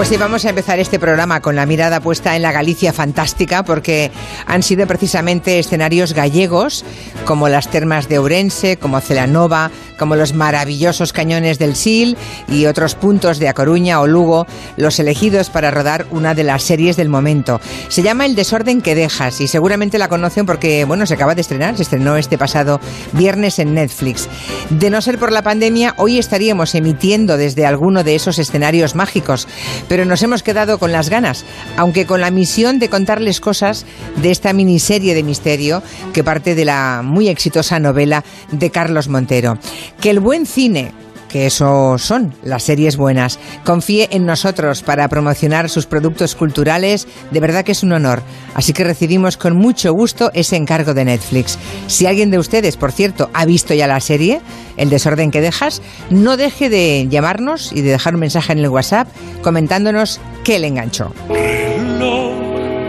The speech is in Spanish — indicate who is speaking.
Speaker 1: Pues sí, vamos a empezar este programa con la mirada puesta en la Galicia fantástica, porque han sido precisamente escenarios gallegos, como las termas de Ourense, como Celanova, como los maravillosos cañones del Sil y otros puntos de A Coruña o Lugo, los elegidos para rodar una de las series del momento. Se llama El desorden que dejas y seguramente la conocen porque, bueno, se acaba de estrenar, se estrenó este pasado viernes en Netflix. De no ser por la pandemia, hoy estaríamos emitiendo desde alguno de esos escenarios mágicos, pero nos hemos quedado con las ganas, aunque con la misión de contarles cosas de esta miniserie de misterio que parte de la muy exitosa novela de Carlos Montero. Que el buen cine que eso son las series buenas. Confíe en nosotros para promocionar sus productos culturales, de verdad que es un honor. Así que recibimos con mucho gusto ese encargo de Netflix. Si alguien de ustedes, por cierto, ha visto ya la serie, el desorden que dejas. No deje de llamarnos y de dejar un mensaje en el WhatsApp comentándonos qué le enganchó.